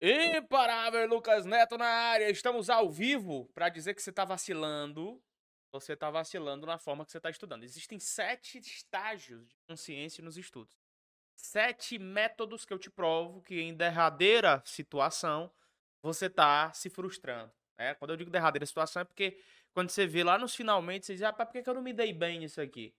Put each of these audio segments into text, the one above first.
Imparável Lucas Neto na área. Estamos ao vivo para dizer que você está vacilando. Você está vacilando na forma que você está estudando. Existem sete estágios de consciência nos estudos. Sete métodos que eu te provo que em derradeira situação você está se frustrando. Né? Quando eu digo derradeira situação é porque quando você vê lá nos finalmente, você diz, ah, por que, eu não me dei bem nisso aqui?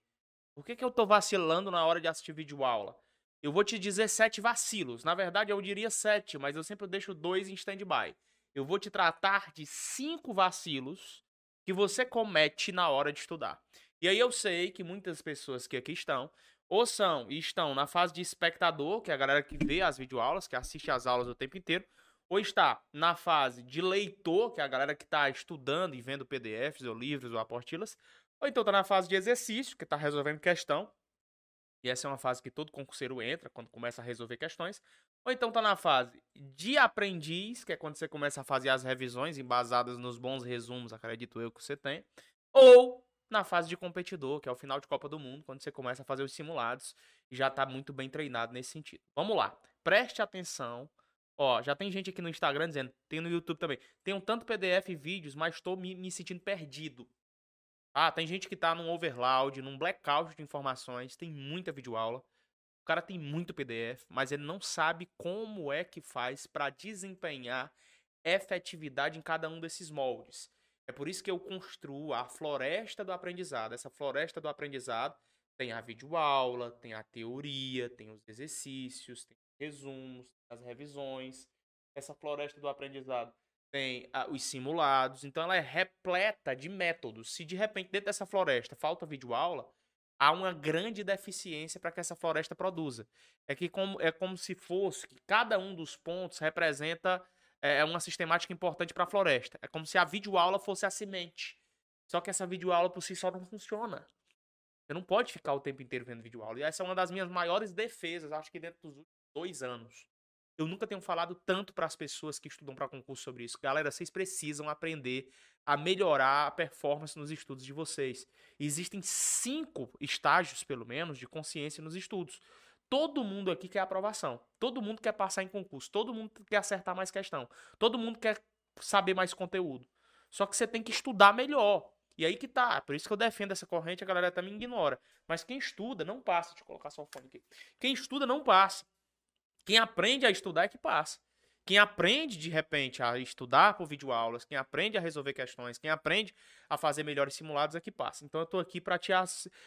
Por que, que eu estou vacilando na hora de assistir vídeo aula? Eu vou te dizer sete vacilos. Na verdade, eu diria sete, mas eu sempre deixo dois em stand-by. Eu vou te tratar de cinco vacilos que você comete na hora de estudar. E aí eu sei que muitas pessoas que aqui estão, ou são e estão na fase de espectador, que é a galera que vê as videoaulas, que assiste as aulas o tempo inteiro, ou está na fase de leitor, que é a galera que está estudando e vendo PDFs ou livros ou apostilas, ou então está na fase de exercício, que está resolvendo questão, e essa é uma fase que todo concurseiro entra quando começa a resolver questões. Ou então tá na fase de aprendiz, que é quando você começa a fazer as revisões embasadas nos bons resumos, acredito eu que você tem. Ou na fase de competidor, que é o final de Copa do Mundo, quando você começa a fazer os simulados e já tá muito bem treinado nesse sentido. Vamos lá. Preste atenção. Ó, já tem gente aqui no Instagram dizendo, tem no YouTube também. Tem um tanto PDF e vídeos, mas estou me, me sentindo perdido. Ah, tem gente que tá num overload, num blackout de informações, tem muita videoaula. O cara tem muito PDF, mas ele não sabe como é que faz para desempenhar efetividade em cada um desses moldes. É por isso que eu construo a floresta do aprendizado. Essa floresta do aprendizado tem a videoaula, tem a teoria, tem os exercícios, tem os resumos, as revisões. Essa floresta do aprendizado tem os simulados, então ela é repleta de métodos. Se de repente dentro dessa floresta falta videoaula, há uma grande deficiência para que essa floresta produza. É que como, é como se fosse que cada um dos pontos representa é, é uma sistemática importante para a floresta. É como se a videoaula fosse a semente. Só que essa videoaula por si só não funciona. Você não pode ficar o tempo inteiro vendo videoaula. E essa é uma das minhas maiores defesas, acho que dentro dos últimos dois anos. Eu nunca tenho falado tanto para as pessoas que estudam para concurso sobre isso. Galera, vocês precisam aprender a melhorar a performance nos estudos de vocês. Existem cinco estágios, pelo menos, de consciência nos estudos. Todo mundo aqui quer aprovação. Todo mundo quer passar em concurso. Todo mundo quer acertar mais questão. Todo mundo quer saber mais conteúdo. Só que você tem que estudar melhor. E aí que tá. Por isso que eu defendo essa corrente, a galera também ignora. Mas quem estuda não passa. Deixa eu colocar só o fone aqui. Quem estuda não passa. Quem aprende a estudar é que passa. Quem aprende, de repente, a estudar por videoaulas, quem aprende a resolver questões, quem aprende a fazer melhores simulados é que passa. Então eu tô aqui para te,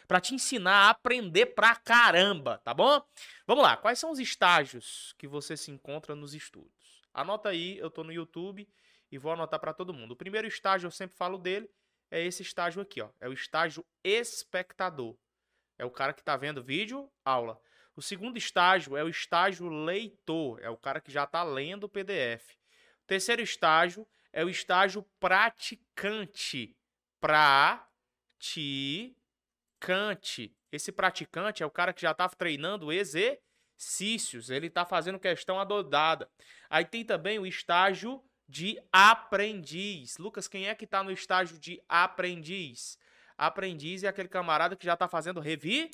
pra te ensinar a aprender pra caramba, tá bom? Vamos lá, quais são os estágios que você se encontra nos estudos? Anota aí, eu tô no YouTube e vou anotar para todo mundo. O primeiro estágio, eu sempre falo dele, é esse estágio aqui, ó. É o estágio espectador. É o cara que tá vendo vídeo, aula. O segundo estágio é o estágio leitor, é o cara que já está lendo o PDF. O terceiro estágio é o estágio praticante. Praticante. Esse praticante é o cara que já está treinando exercícios, ele está fazendo questão adodada. Aí tem também o estágio de aprendiz. Lucas, quem é que está no estágio de aprendiz? Aprendiz é aquele camarada que já está fazendo zão.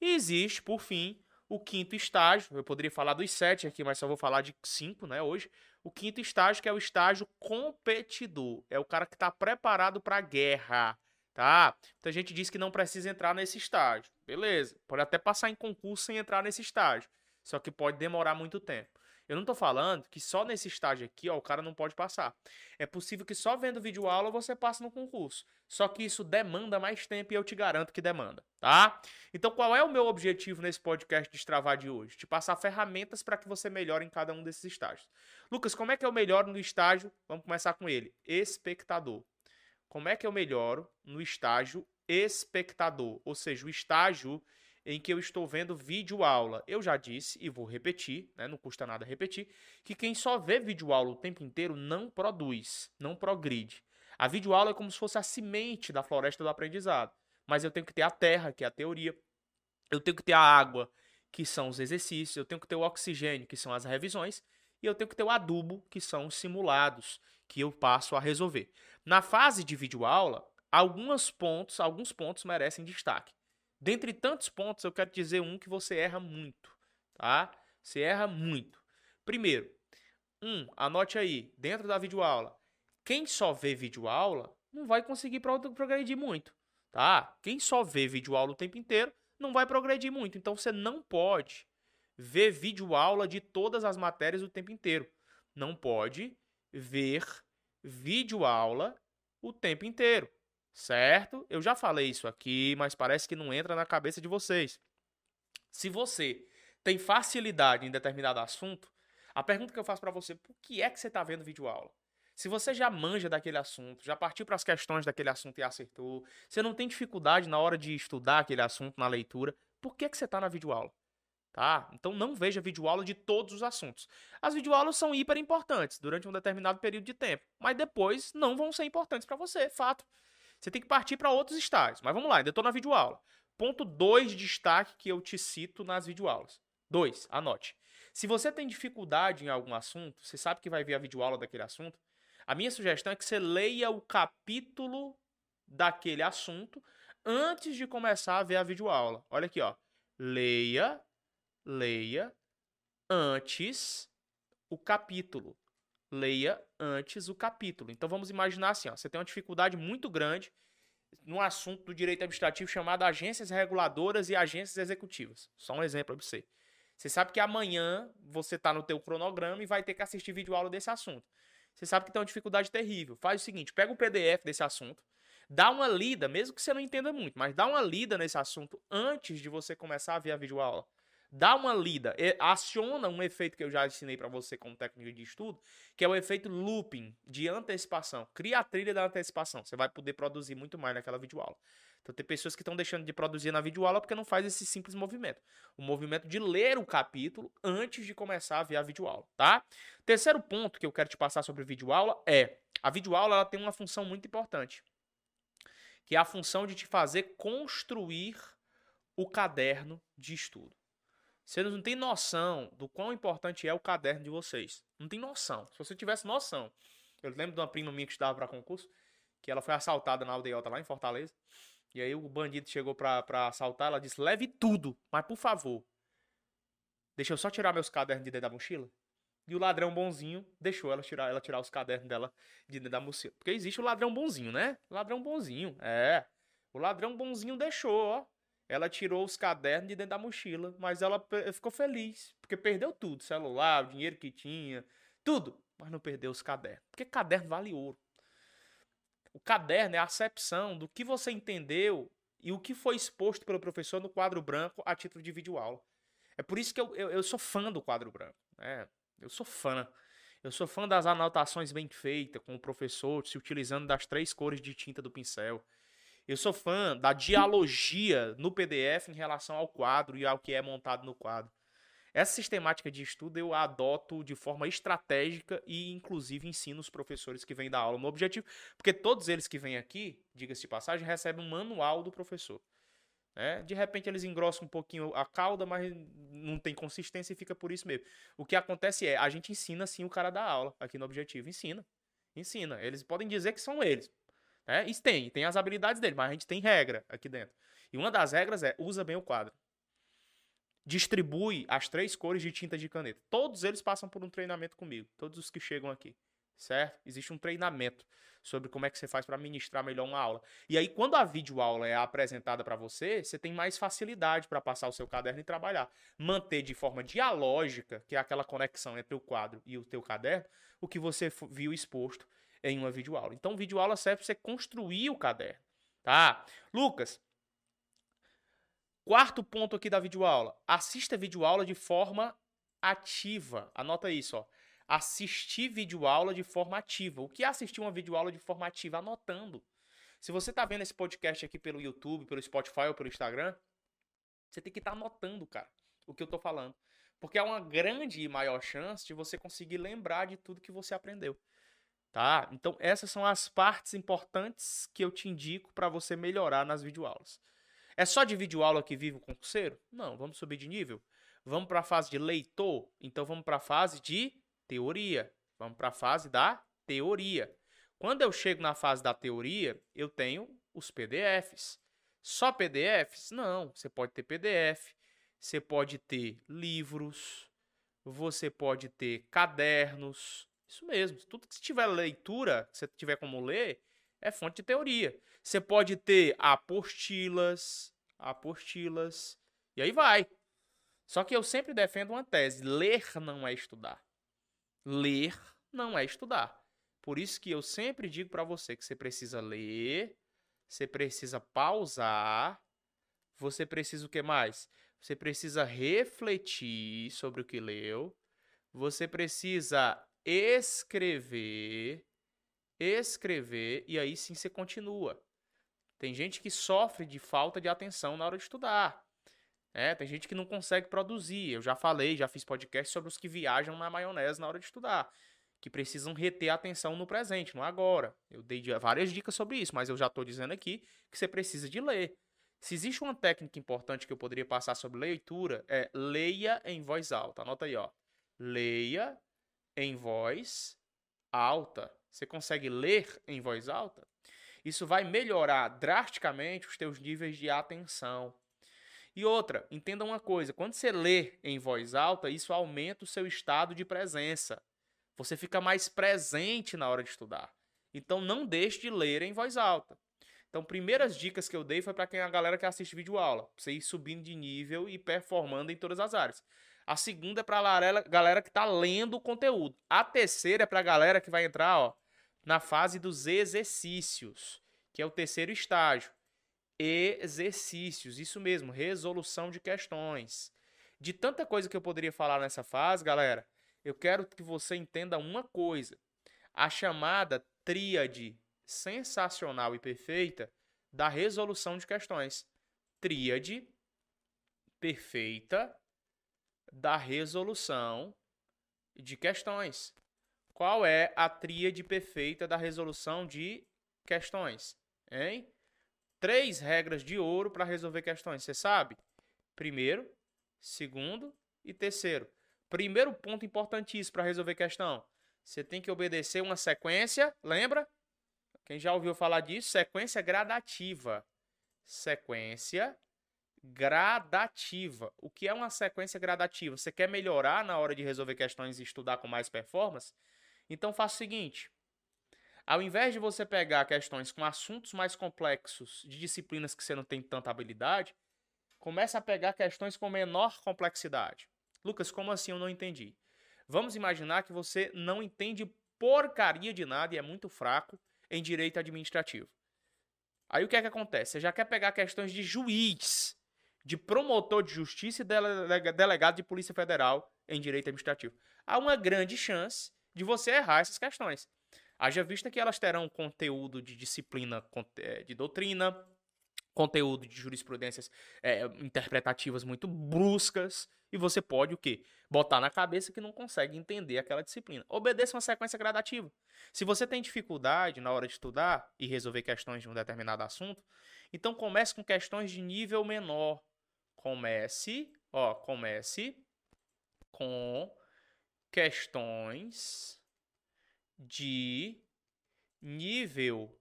E existe, por fim, o quinto estágio. Eu poderia falar dos sete aqui, mas só vou falar de cinco, né, hoje. O quinto estágio, que é o estágio competidor. É o cara que está preparado para a guerra, tá? Então a gente diz que não precisa entrar nesse estágio. Beleza. Pode até passar em concurso sem entrar nesse estágio. Só que pode demorar muito tempo. Eu não tô falando que só nesse estágio aqui, ó, o cara não pode passar. É possível que só vendo vídeo aula você passe no concurso. Só que isso demanda mais tempo e eu te garanto que demanda, tá? Então, qual é o meu objetivo nesse podcast Destravar de hoje? Te passar ferramentas para que você melhore em cada um desses estágios. Lucas, como é que eu melhoro no estágio? Vamos começar com ele. Espectador. Como é que eu melhoro no estágio espectador? Ou seja, o estágio em que eu estou vendo vídeo aula. Eu já disse e vou repetir, né, não custa nada repetir, que quem só vê vídeo aula o tempo inteiro não produz, não progride. A vídeo aula é como se fosse a semente da floresta do aprendizado, mas eu tenho que ter a terra, que é a teoria. Eu tenho que ter a água, que são os exercícios, eu tenho que ter o oxigênio, que são as revisões, e eu tenho que ter o adubo, que são os simulados, que eu passo a resolver. Na fase de vídeo aula, alguns pontos, alguns pontos merecem destaque. Dentre tantos pontos, eu quero dizer um que você erra muito, tá? Você erra muito. Primeiro, Um, anote aí, dentro da videoaula. Quem só vê videoaula não vai conseguir progredir muito, tá? Quem só vê videoaula o tempo inteiro não vai progredir muito. Então você não pode ver videoaula de todas as matérias o tempo inteiro. Não pode ver videoaula o tempo inteiro, certo? Eu já falei isso aqui, mas parece que não entra na cabeça de vocês. Se você tem facilidade em determinado assunto, a pergunta que eu faço para você, por que é que você está vendo videoaula? Se você já manja daquele assunto, já partiu para as questões daquele assunto e acertou, você não tem dificuldade na hora de estudar aquele assunto na leitura, por que, que você está na videoaula? Tá? Então não veja videoaula de todos os assuntos. As videoaulas são hiper importantes durante um determinado período de tempo, mas depois não vão ser importantes para você, fato. Você tem que partir para outros estágios. Mas vamos lá, ainda estou na videoaula. Ponto 2 de destaque que eu te cito nas videoaulas. 2, anote. Se você tem dificuldade em algum assunto, você sabe que vai ver a videoaula daquele assunto, a minha sugestão é que você leia o capítulo daquele assunto antes de começar a ver a videoaula. Olha aqui, ó. Leia, leia antes o capítulo. Leia antes o capítulo. Então vamos imaginar assim, ó, você tem uma dificuldade muito grande no assunto do direito administrativo chamado agências reguladoras e agências executivas. Só um exemplo para você. Você sabe que amanhã você está no teu cronograma e vai ter que assistir vídeo aula desse assunto você sabe que tem uma dificuldade terrível. Faz o seguinte, pega o PDF desse assunto, dá uma lida, mesmo que você não entenda muito, mas dá uma lida nesse assunto antes de você começar a ver a videoaula. Dá uma lida, aciona um efeito que eu já ensinei para você como técnica de estudo, que é o efeito looping de antecipação. Cria a trilha da antecipação. Você vai poder produzir muito mais naquela videoaula. Então tem pessoas que estão deixando de produzir na videoaula porque não faz esse simples movimento. O movimento de ler o capítulo antes de começar a ver a videoaula, tá? Terceiro ponto que eu quero te passar sobre videoaula é a videoaula ela tem uma função muito importante, que é a função de te fazer construir o caderno de estudo. Vocês não têm noção do quão importante é o caderno de vocês. Não tem noção. Se você tivesse noção. Eu lembro de uma prima minha que estudava para concurso, que ela foi assaltada na aldeota lá em Fortaleza. E aí o bandido chegou pra assaltar, ela disse, leve tudo, mas por favor, deixa eu só tirar meus cadernos de dentro da mochila. E o ladrão bonzinho deixou ela tirar, ela tirar os cadernos dela de dentro da mochila. Porque existe o ladrão bonzinho, né? Ladrão bonzinho, é. O ladrão bonzinho deixou, ó. Ela tirou os cadernos de dentro da mochila, mas ela ficou feliz, porque perdeu tudo, celular, o dinheiro que tinha, tudo, mas não perdeu os cadernos. Porque caderno vale ouro. O caderno é a acepção do que você entendeu e o que foi exposto pelo professor no quadro branco a título de videoaula. É por isso que eu, eu, eu sou fã do quadro branco. Né? Eu sou fã. Eu sou fã das anotações bem feitas, com o professor se utilizando das três cores de tinta do pincel. Eu sou fã da dialogia no PDF em relação ao quadro e ao que é montado no quadro. Essa sistemática de estudo eu adoto de forma estratégica e, inclusive, ensino os professores que vêm da aula no objetivo, porque todos eles que vêm aqui, diga-se de passagem, recebem um manual do professor. Né? De repente eles engrossam um pouquinho a cauda, mas não tem consistência e fica por isso mesmo. O que acontece é, a gente ensina sim o cara da aula aqui no objetivo. Ensina. Ensina. Eles podem dizer que são eles. Né? E tem, tem as habilidades dele, mas a gente tem regra aqui dentro. E uma das regras é usa bem o quadro distribui as três cores de tinta de caneta. Todos eles passam por um treinamento comigo, todos os que chegam aqui, certo? Existe um treinamento sobre como é que você faz para ministrar melhor uma aula. E aí quando a videoaula é apresentada para você, você tem mais facilidade para passar o seu caderno e trabalhar. Manter de forma dialógica, que é aquela conexão entre o quadro e o teu caderno, o que você viu exposto em uma videoaula. Então, videoaula serve para você construir o caderno, tá? Lucas, Quarto ponto aqui da videoaula. Assista a videoaula de forma ativa. Anota isso, ó. Assistir videoaula de forma ativa. O que é assistir uma videoaula de forma ativa? Anotando. Se você está vendo esse podcast aqui pelo YouTube, pelo Spotify ou pelo Instagram, você tem que estar tá anotando, cara, o que eu estou falando. Porque é uma grande e maior chance de você conseguir lembrar de tudo que você aprendeu. Tá? Então, essas são as partes importantes que eu te indico para você melhorar nas videoaulas. É só de videoaula que vive o concurseiro? Não, vamos subir de nível. Vamos para a fase de leitor? Então vamos para a fase de teoria. Vamos para a fase da teoria. Quando eu chego na fase da teoria, eu tenho os PDFs. Só PDFs? Não, você pode ter PDF, você pode ter livros, você pode ter cadernos. Isso mesmo. Tudo que tiver leitura, que você tiver como ler, é fonte de teoria. Você pode ter apostilas, apostilas, e aí vai. Só que eu sempre defendo uma tese: ler não é estudar. Ler não é estudar. Por isso que eu sempre digo para você que você precisa ler, você precisa pausar, você precisa o que mais? Você precisa refletir sobre o que leu, você precisa escrever, escrever e aí sim você continua. Tem gente que sofre de falta de atenção na hora de estudar. É, tem gente que não consegue produzir. Eu já falei, já fiz podcast sobre os que viajam na maionese na hora de estudar, que precisam reter a atenção no presente, no agora. Eu dei várias dicas sobre isso, mas eu já estou dizendo aqui que você precisa de ler. Se existe uma técnica importante que eu poderia passar sobre leitura, é leia em voz alta. Anota aí, ó. Leia em voz alta. Você consegue ler em voz alta? Isso vai melhorar drasticamente os teus níveis de atenção. E outra, entenda uma coisa: quando você lê em voz alta, isso aumenta o seu estado de presença. Você fica mais presente na hora de estudar. Então não deixe de ler em voz alta. Então, primeiras dicas que eu dei foi para quem a galera que assiste vídeo aula, você ir subindo de nível e performando em todas as áreas. A segunda é para a galera que está lendo o conteúdo. A terceira é para a galera que vai entrar, ó, na fase dos exercícios, que é o terceiro estágio. Exercícios, isso mesmo, resolução de questões. De tanta coisa que eu poderia falar nessa fase, galera, eu quero que você entenda uma coisa. A chamada tríade sensacional e perfeita da resolução de questões. Tríade perfeita da resolução de questões. Qual é a tríade perfeita da resolução de questões? Hein? Três regras de ouro para resolver questões, você sabe? Primeiro, segundo e terceiro. Primeiro ponto importantíssimo para resolver questão. Você tem que obedecer uma sequência, lembra? Quem já ouviu falar disso? Sequência gradativa. Sequência gradativa. O que é uma sequência gradativa? Você quer melhorar na hora de resolver questões e estudar com mais performance? Então faça o seguinte: ao invés de você pegar questões com assuntos mais complexos de disciplinas que você não tem tanta habilidade, comece a pegar questões com menor complexidade. Lucas, como assim eu não entendi? Vamos imaginar que você não entende porcaria de nada e é muito fraco em direito administrativo. Aí o que é que acontece? Você já quer pegar questões de juiz, de promotor de justiça e delegado de polícia federal em direito administrativo. Há uma grande chance de você errar essas questões. Haja vista que elas terão conteúdo de disciplina eh, de doutrina, conteúdo de jurisprudências é, interpretativas muito bruscas, e você pode o quê? Botar na cabeça que não consegue entender aquela disciplina. Obedeça uma sequência gradativa. Se você tem dificuldade na hora de estudar e resolver questões de um determinado assunto, então comece com questões de nível menor. Comece, ó, comece com questões de nível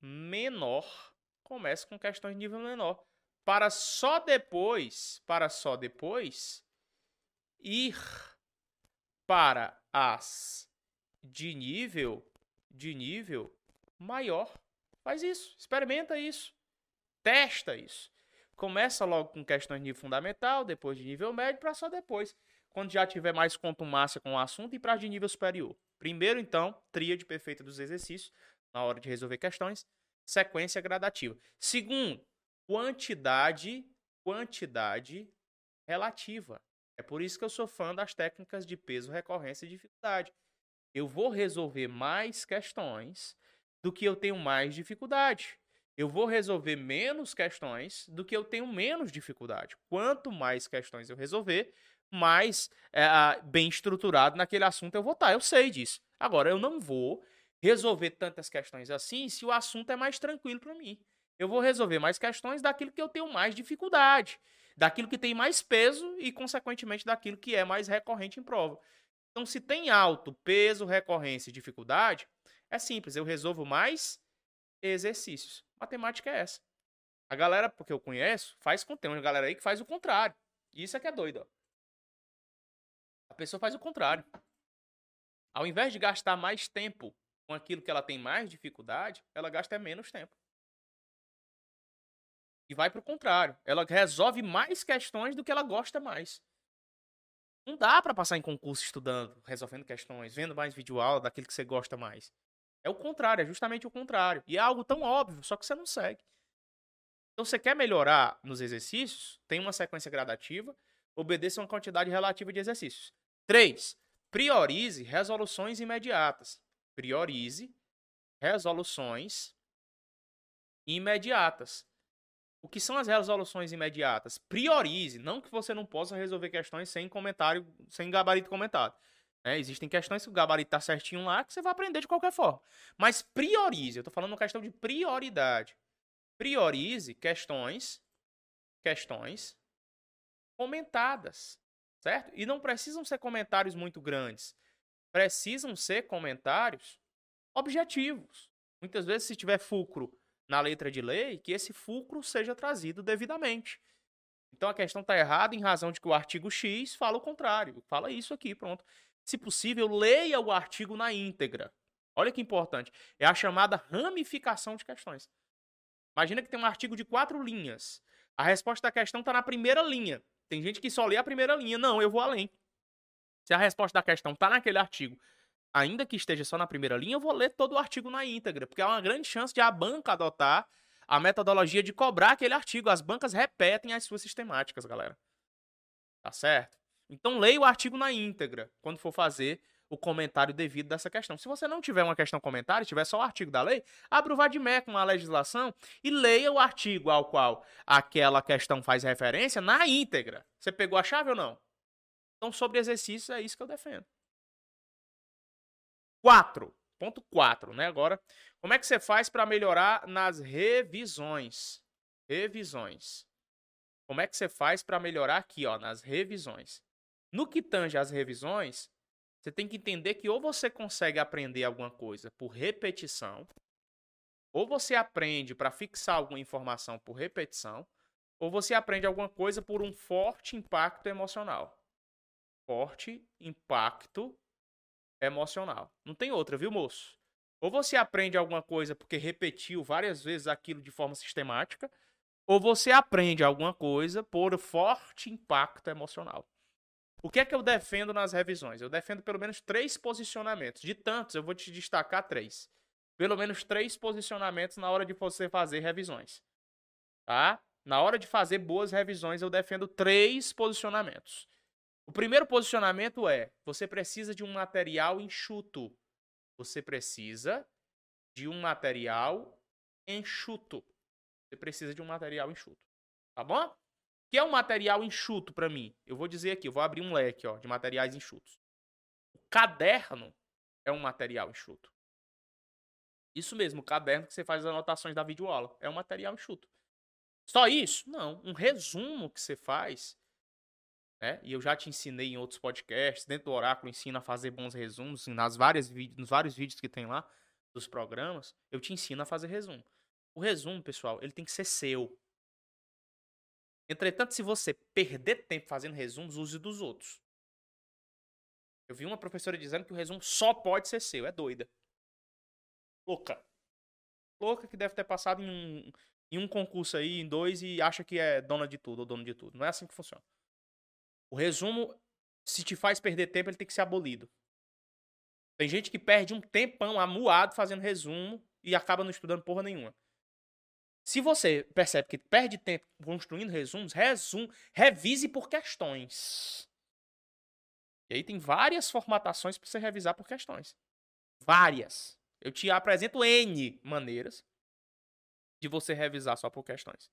menor. Comece com questões de nível menor para só depois, para só depois ir para as de nível de nível maior. Faz isso, experimenta isso, testa isso. Começa logo com questões de nível fundamental, depois de nível médio, para só depois, quando já tiver mais contumácia com o assunto, e para de nível superior. Primeiro, então, tríade perfeita dos exercícios, na hora de resolver questões, sequência gradativa. Segundo, quantidade, quantidade relativa. É por isso que eu sou fã das técnicas de peso, recorrência e dificuldade. Eu vou resolver mais questões do que eu tenho mais dificuldade. Eu vou resolver menos questões do que eu tenho menos dificuldade. Quanto mais questões eu resolver, mais é, bem estruturado naquele assunto eu vou estar. Eu sei disso. Agora, eu não vou resolver tantas questões assim se o assunto é mais tranquilo para mim eu vou resolver mais questões daquilo que eu tenho mais dificuldade, daquilo que tem mais peso e, consequentemente, daquilo que é mais recorrente em prova. Então, se tem alto peso, recorrência e dificuldade, é simples, eu resolvo mais exercícios. Matemática é essa. A galera, porque eu conheço, faz com tem uma galera aí que faz o contrário. Isso é que é doido, ó. pessoa faz o contrário. Ao invés de gastar mais tempo com aquilo que ela tem mais dificuldade, ela gasta menos tempo. E vai para o contrário. Ela resolve mais questões do que ela gosta mais. Não dá para passar em concurso estudando, resolvendo questões, vendo mais vídeo aula daquilo que você gosta mais. É o contrário, é justamente o contrário. E é algo tão óbvio, só que você não segue. Então, você quer melhorar nos exercícios? Tem uma sequência gradativa, obedeça uma quantidade relativa de exercícios. 3. Priorize resoluções imediatas. Priorize resoluções imediatas. O que são as resoluções imediatas? Priorize, não que você não possa resolver questões sem comentário, sem gabarito comentado. É, existem questões que o gabarito está certinho lá que você vai aprender de qualquer forma. Mas priorize, eu estou falando uma questão de prioridade. Priorize questões, questões comentadas, certo? E não precisam ser comentários muito grandes. Precisam ser comentários objetivos. Muitas vezes, se tiver fulcro na letra de lei que esse fulcro seja trazido devidamente. Então a questão está errada em razão de que o artigo X fala o contrário. Fala isso aqui, pronto. Se possível, leia o artigo na íntegra. Olha que importante. É a chamada ramificação de questões. Imagina que tem um artigo de quatro linhas. A resposta da questão está na primeira linha. Tem gente que só lê a primeira linha. Não, eu vou além. Se a resposta da questão está naquele artigo ainda que esteja só na primeira linha, eu vou ler todo o artigo na íntegra, porque há uma grande chance de a banca adotar a metodologia de cobrar aquele artigo. As bancas repetem as suas sistemáticas, galera. Tá certo? Então leia o artigo na íntegra quando for fazer o comentário devido dessa questão. Se você não tiver uma questão comentário, tiver só o artigo da lei, abra o VADME com a legislação e leia o artigo ao qual aquela questão faz referência na íntegra. Você pegou a chave ou não? Então, sobre exercícios, é isso que eu defendo. 4. Ponto 4, né? Agora, como é que você faz para melhorar nas revisões? Revisões. Como é que você faz para melhorar aqui, ó, nas revisões? No que tange às revisões, você tem que entender que ou você consegue aprender alguma coisa por repetição, ou você aprende para fixar alguma informação por repetição, ou você aprende alguma coisa por um forte impacto emocional. Forte impacto emocional. Não tem outra, viu, moço? Ou você aprende alguma coisa porque repetiu várias vezes aquilo de forma sistemática, ou você aprende alguma coisa por forte impacto emocional. O que é que eu defendo nas revisões? Eu defendo pelo menos três posicionamentos. De tantos, eu vou te destacar três. Pelo menos três posicionamentos na hora de você fazer revisões. Tá? Na hora de fazer boas revisões, eu defendo três posicionamentos. O primeiro posicionamento é: você precisa de um material enxuto. Você precisa de um material enxuto. Você precisa de um material enxuto. Tá bom? Que é um material enxuto para mim? Eu vou dizer aqui, eu vou abrir um leque ó, de materiais enxutos. O caderno é um material enxuto. Isso mesmo, o caderno que você faz as anotações da videoaula é um material enxuto. Só isso? Não. Um resumo que você faz né? E eu já te ensinei em outros podcasts, dentro do Oráculo ensino a fazer bons resumos, nas várias nos vários vídeos que tem lá dos programas, eu te ensino a fazer resumo. O resumo, pessoal, ele tem que ser seu. Entretanto, se você perder tempo fazendo resumos, use dos outros. Eu vi uma professora dizendo que o resumo só pode ser seu. É doida. Louca. Louca que deve ter passado em um, em um concurso aí, em dois, e acha que é dona de tudo ou dono de tudo. Não é assim que funciona. O resumo, se te faz perder tempo, ele tem que ser abolido. Tem gente que perde um tempão amuado fazendo resumo e acaba não estudando porra nenhuma. Se você percebe que perde tempo construindo resumos, resumo, revise por questões. E aí tem várias formatações para você revisar por questões. Várias. Eu te apresento N maneiras de você revisar só por questões.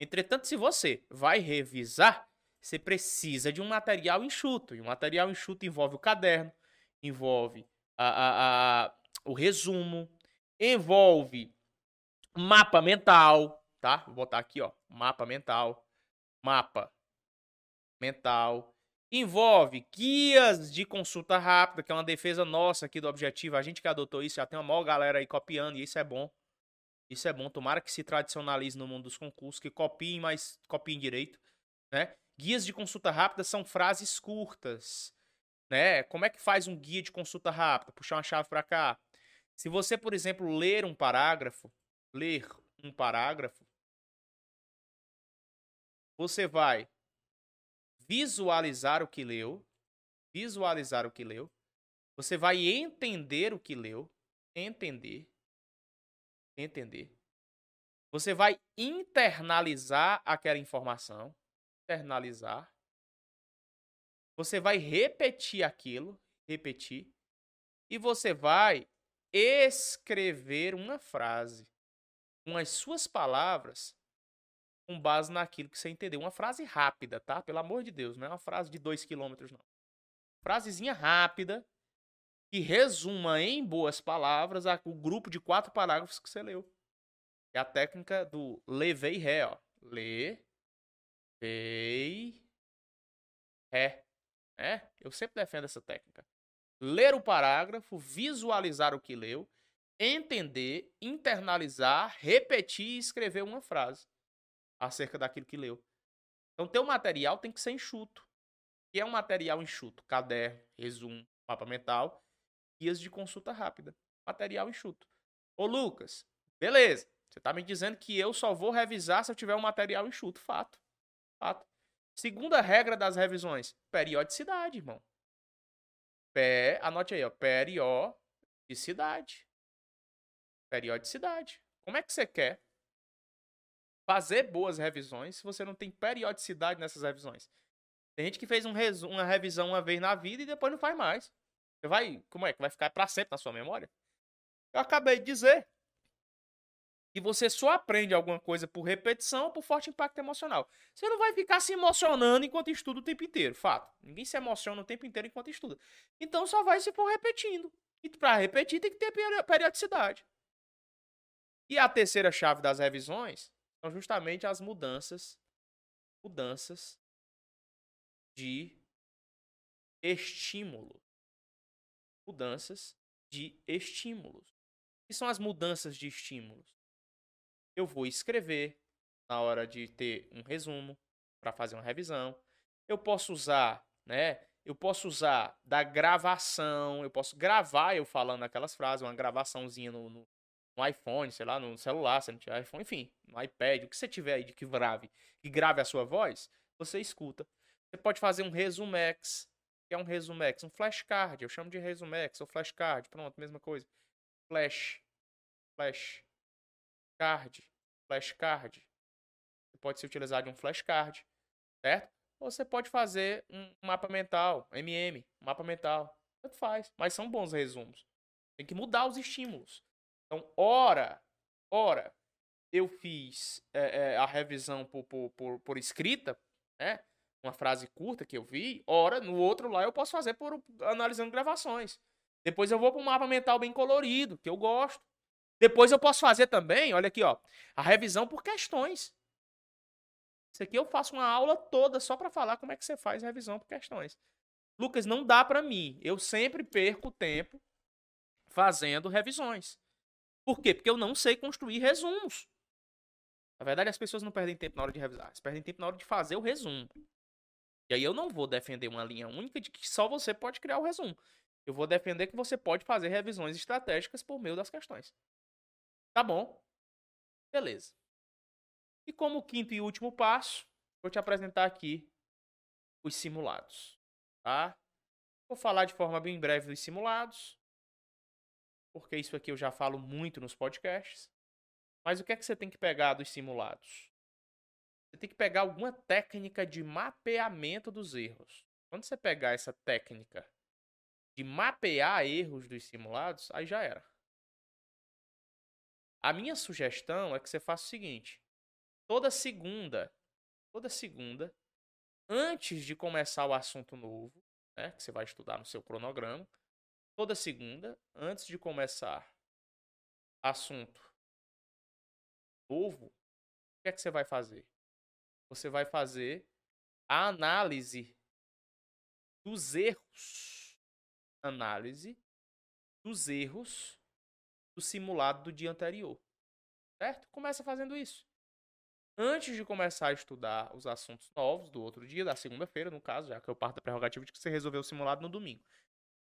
Entretanto, se você vai revisar, você precisa de um material enxuto. E o material enxuto envolve o caderno, envolve a, a, a, o resumo, envolve mapa mental, tá? Vou botar aqui, ó, mapa mental, mapa mental, envolve guias de consulta rápida, que é uma defesa nossa aqui do objetivo. A gente que adotou isso, já tem uma maior galera aí copiando, e isso é bom. Isso é bom. Tomara que se tradicionalize no mundo dos concursos, que copiem, mas copiem direito, né? Guias de consulta rápida são frases curtas, né? Como é que faz um guia de consulta rápida? Puxar uma chave para cá. Se você, por exemplo, ler um parágrafo, ler um parágrafo, você vai visualizar o que leu, visualizar o que leu, você vai entender o que leu, entender, entender. Você vai internalizar aquela informação, internalizar. Você vai repetir aquilo, repetir, e você vai escrever uma frase com as suas palavras com base naquilo que você entendeu. Uma frase rápida, tá? Pelo amor de Deus, não é uma frase de dois quilômetros, não. Frasezinha rápida que resuma em boas palavras o grupo de quatro parágrafos que você leu. É a técnica do levei ré, ó. Le, vei, ré. É? Eu sempre defendo essa técnica. Ler o parágrafo, visualizar o que leu, entender, internalizar, repetir e escrever uma frase acerca daquilo que leu. Então, teu material tem que ser enxuto. Que é um material enxuto? Caderno, resumo, mapa mental, guias de consulta rápida. Material enxuto. Ô, Lucas, beleza. Você está me dizendo que eu só vou revisar se eu tiver um material enxuto. Fato. Fato. Segunda regra das revisões: periodicidade, irmão. Pé, anote aí, ó. Periodicidade. Periodicidade. Como é que você quer fazer boas revisões se você não tem periodicidade nessas revisões. Tem gente que fez um uma revisão uma vez na vida e depois não faz mais. Você vai, como é que vai ficar para sempre na sua memória? Eu acabei de dizer que você só aprende alguma coisa por repetição ou por forte impacto emocional. Você não vai ficar se emocionando enquanto estuda o tempo inteiro, fato. Ninguém se emociona o tempo inteiro enquanto estuda. Então só vai se for repetindo. E para repetir tem que ter periodicidade. E a terceira chave das revisões são justamente as mudanças, mudanças de estímulo. Mudanças de estímulos. O que são as mudanças de estímulos? Eu vou escrever na hora de ter um resumo para fazer uma revisão. Eu posso usar, né? Eu posso usar da gravação, eu posso gravar eu falando aquelas frases, uma gravaçãozinha no, no, no iPhone, sei lá, no celular, se não tiver iPhone, enfim, no iPad, o que você tiver aí de que grave, que grave a sua voz, você escuta. Você pode fazer um resumex, que é um resumex, um flashcard, eu chamo de resumex ou flashcard, pronto, mesma coisa. Flash, flash, card, flashcard. Você pode ser utilizado de um flashcard, certo? Ou você pode fazer um mapa mental, MM, mapa mental. Tanto faz, mas são bons resumos. Tem que mudar os estímulos. Então, ora, ora, eu fiz é, é, a revisão por, por, por, por, escrita, né? Uma frase curta que eu vi, ora, no outro lá eu posso fazer por analisando gravações. Depois eu vou para um mapa mental bem colorido, que eu gosto. Depois eu posso fazer também, olha aqui, ó, a revisão por questões. Isso aqui eu faço uma aula toda só para falar como é que você faz revisão por questões. Lucas, não dá para mim. Eu sempre perco tempo fazendo revisões. Por quê? Porque eu não sei construir resumos. Na verdade, as pessoas não perdem tempo na hora de revisar, elas perdem tempo na hora de fazer o resumo. E aí eu não vou defender uma linha única de que só você pode criar o resumo. Eu vou defender que você pode fazer revisões estratégicas por meio das questões. Tá bom? Beleza. E como quinto e último passo, vou te apresentar aqui os simulados. Tá? Vou falar de forma bem breve dos simulados porque isso aqui eu já falo muito nos podcasts. Mas o que é que você tem que pegar dos simulados? Você tem que pegar alguma técnica de mapeamento dos erros. Quando você pegar essa técnica de mapear erros dos simulados, aí já era. A minha sugestão é que você faça o seguinte: toda segunda, toda segunda, antes de começar o assunto novo, né, que você vai estudar no seu cronograma, toda segunda, antes de começar assunto novo, o que é que você vai fazer? Você vai fazer a análise dos erros. Análise dos erros do simulado do dia anterior. Certo? Começa fazendo isso. antes de começar a estudar os assuntos novos do outro dia, da segunda-feira, no caso, já que eu parto da prerrogativa de que você resolveu o simulado no domingo.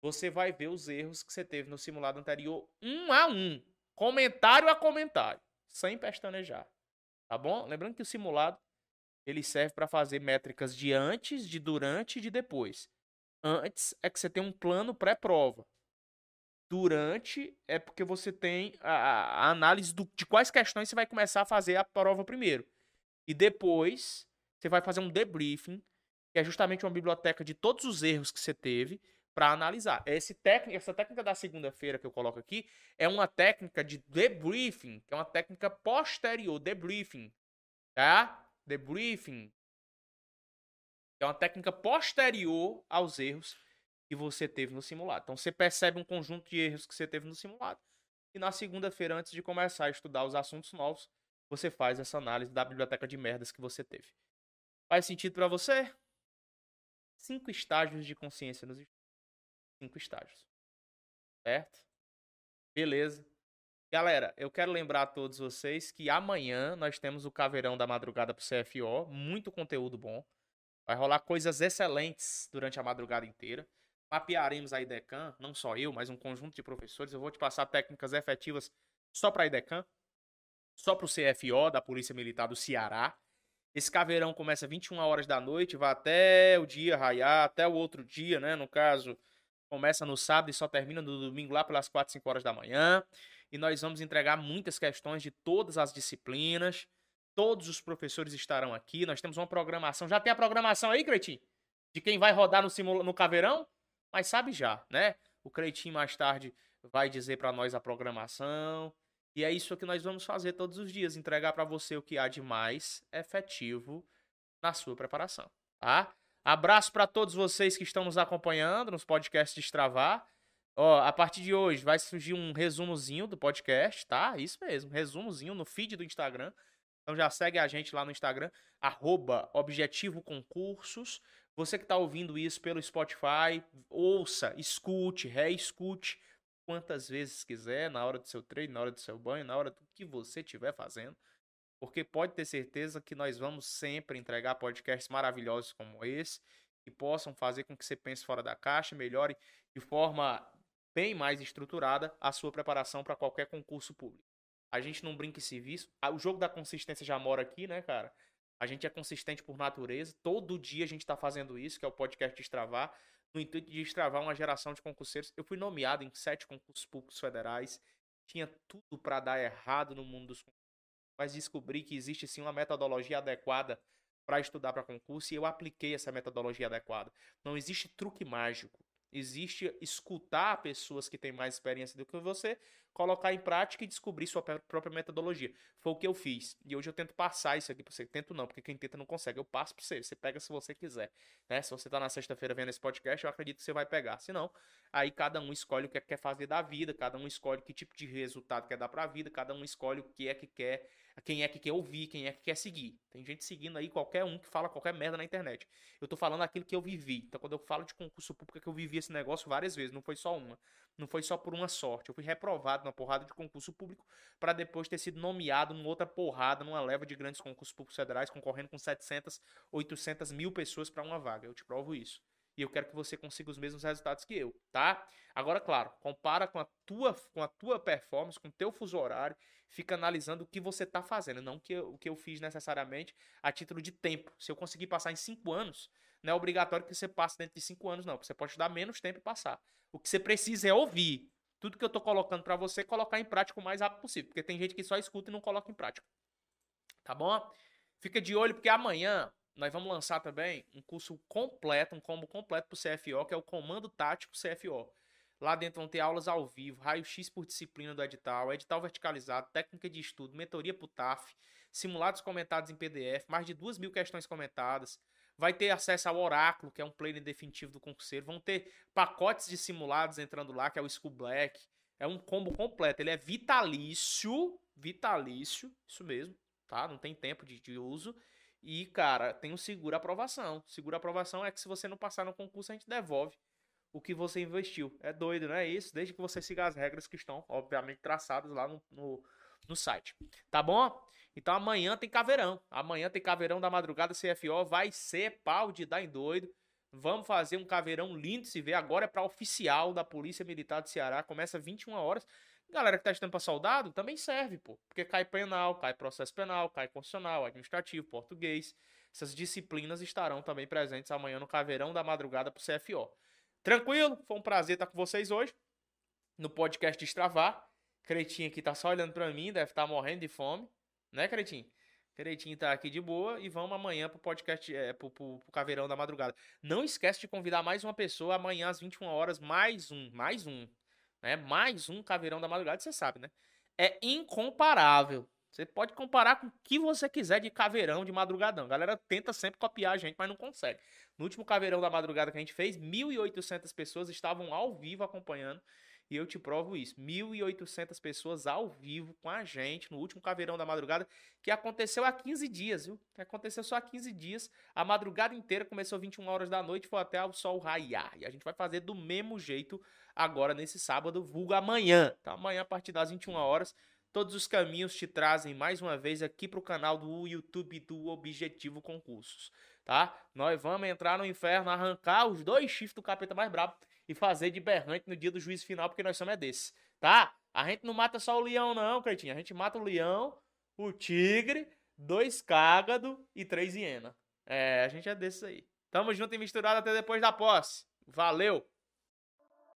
Você vai ver os erros que você teve no simulado anterior, um a um, comentário a comentário, sem pestanejar. Tá bom? Lembrando que o simulado ele serve para fazer métricas de antes, de durante e de depois. Antes é que você tem um plano pré-prova. Durante é porque você tem a, a análise do, de quais questões você vai começar a fazer a prova primeiro. E depois você vai fazer um debriefing, que é justamente uma biblioteca de todos os erros que você teve para analisar. Esse técnica, essa técnica da segunda-feira que eu coloco aqui é uma técnica de debriefing, que é uma técnica posterior, debriefing, tá? Debriefing é uma técnica posterior aos erros que você teve no simulado. Então você percebe um conjunto de erros que você teve no simulado e na segunda-feira antes de começar a estudar os assuntos novos, você faz essa análise da biblioteca de merdas que você teve. Faz sentido para você? Cinco estágios de consciência nos cinco estágios. Certo? Beleza. Galera, eu quero lembrar a todos vocês que amanhã nós temos o Caveirão da Madrugada pro CFO, muito conteúdo bom. Vai rolar coisas excelentes durante a madrugada inteira. Mapearemos a IDECAN, não só eu, mas um conjunto de professores. Eu vou te passar técnicas efetivas só para a IDECAN, só para o CFO da Polícia Militar do Ceará. Esse caveirão começa 21 horas da noite, vai até o dia raiar, até o outro dia, né? No caso, começa no sábado e só termina no domingo lá pelas 4, 5 horas da manhã. E nós vamos entregar muitas questões de todas as disciplinas. Todos os professores estarão aqui. Nós temos uma programação. Já tem a programação aí, Cretinho? De quem vai rodar no, simula... no caveirão? Mas sabe já, né? O Cretinho mais tarde vai dizer para nós a programação. E é isso que nós vamos fazer todos os dias, entregar para você o que há de mais efetivo na sua preparação, tá? Abraço para todos vocês que estão nos acompanhando nos podcasts de Extravar. Ó, a partir de hoje vai surgir um resumozinho do podcast, tá? Isso mesmo, resumozinho no feed do Instagram. Então já segue a gente lá no Instagram, arroba Objetivo Concursos. Você que está ouvindo isso pelo Spotify, ouça, escute, reescute quantas vezes quiser, na hora do seu treino, na hora do seu banho, na hora do que você estiver fazendo. Porque pode ter certeza que nós vamos sempre entregar podcasts maravilhosos como esse, que possam fazer com que você pense fora da caixa, melhore de forma bem mais estruturada a sua preparação para qualquer concurso público. A gente não brinca em serviço. Ah, o jogo da consistência já mora aqui, né, cara? A gente é consistente por natureza. Todo dia a gente está fazendo isso, que é o podcast Destravar, no intuito de destravar uma geração de concurseiros. Eu fui nomeado em sete concursos públicos federais. Tinha tudo para dar errado no mundo dos concursos. Mas descobri que existe sim uma metodologia adequada para estudar para concurso e eu apliquei essa metodologia adequada. Não existe truque mágico. Existe escutar pessoas que têm mais experiência do que você colocar em prática e descobrir sua própria metodologia. Foi o que eu fiz. E hoje eu tento passar isso aqui para você. Tento não, porque quem tenta não consegue. Eu passo para você. Você pega se você quiser. Né? Se você tá na sexta-feira vendo esse podcast, eu acredito que você vai pegar. Se não, aí cada um escolhe o que é quer fazer da vida, cada um escolhe que tipo de resultado quer dar para a vida, cada um escolhe o que é que quer quem é que quer ouvir, quem é que quer seguir. Tem gente seguindo aí qualquer um que fala qualquer merda na internet. Eu tô falando aquilo que eu vivi. Então, quando eu falo de concurso público, é que eu vivi esse negócio várias vezes, não foi só uma. Não foi só por uma sorte. Eu fui reprovado numa porrada de concurso público para depois ter sido nomeado numa outra porrada, numa leva de grandes concursos públicos federais, concorrendo com 700, 800 mil pessoas para uma vaga. Eu te provo isso. E eu quero que você consiga os mesmos resultados que eu, tá? Agora, claro, compara com a tua, com a tua performance, com o teu fuso horário, fica analisando o que você está fazendo, não que eu, o que eu fiz necessariamente a título de tempo. Se eu conseguir passar em cinco anos, não é obrigatório que você passe dentro de cinco anos, não. Você pode dar menos tempo e passar. O que você precisa é ouvir. Tudo que eu estou colocando para você, colocar em prática o mais rápido possível. Porque tem gente que só escuta e não coloca em prática. Tá bom? Fica de olho, porque amanhã nós vamos lançar também um curso completo, um combo completo para o CFO, que é o Comando Tático CFO. Lá dentro vão ter aulas ao vivo, raio-x por disciplina do edital, edital verticalizado, técnica de estudo, mentoria para o TAF, simulados comentados em PDF, mais de duas mil questões comentadas. Vai ter acesso ao Oráculo, que é um planner definitivo do concurseiro. Vão ter pacotes de simulados entrando lá, que é o School Black. É um combo completo. Ele é vitalício, vitalício, isso mesmo, tá? Não tem tempo de, de uso. E, cara, tem o seguro aprovação. Seguro aprovação é que se você não passar no concurso, a gente devolve o que você investiu. É doido, não é isso? Desde que você siga as regras que estão, obviamente, traçadas lá no, no, no site. Tá bom? Então amanhã tem caveirão. Amanhã tem caveirão da madrugada CFO. Vai ser pau de dar em doido. Vamos fazer um caveirão lindo de se ver. Agora é para oficial da Polícia Militar do Ceará. Começa 21 horas. Galera que tá estudando para soldado também serve, pô. Porque cai penal, cai processo penal, cai constitucional, administrativo, português. Essas disciplinas estarão também presentes amanhã no Caveirão da Madrugada pro CFO. Tranquilo? Foi um prazer estar com vocês hoje no podcast Extravar. Cretinho aqui tá só olhando para mim, deve estar tá morrendo de fome, né, Cretinho? Cretinho tá aqui de boa e vamos amanhã pro podcast, é, pro, pro, pro Caveirão da Madrugada. Não esquece de convidar mais uma pessoa amanhã às 21 horas, mais um, mais um, né? Mais um Caveirão da Madrugada, você sabe, né? É incomparável. Você pode comparar com o que você quiser de caveirão de madrugadão. A galera tenta sempre copiar a gente, mas não consegue. No último caveirão da madrugada que a gente fez, 1.800 pessoas estavam ao vivo acompanhando. E eu te provo isso. 1.800 pessoas ao vivo com a gente no último Caveirão da Madrugada, que aconteceu há 15 dias, viu? Que aconteceu só há 15 dias. A madrugada inteira começou 21 horas da noite, foi até o sol raiar. E a gente vai fazer do mesmo jeito agora nesse sábado, vulgo amanhã. Então amanhã, a partir das 21 horas, todos os caminhos te trazem mais uma vez aqui para o canal do YouTube do Objetivo Concursos, tá? Nós vamos entrar no inferno, arrancar os dois chifres do capeta mais brabo e fazer de berrante no dia do juízo final, porque nós somos é desse, tá? A gente não mata só o leão, não, Cretinho. A gente mata o leão, o tigre, dois cágado e três hiena. É, a gente é desses aí. Tamo junto e misturado até depois da posse. Valeu!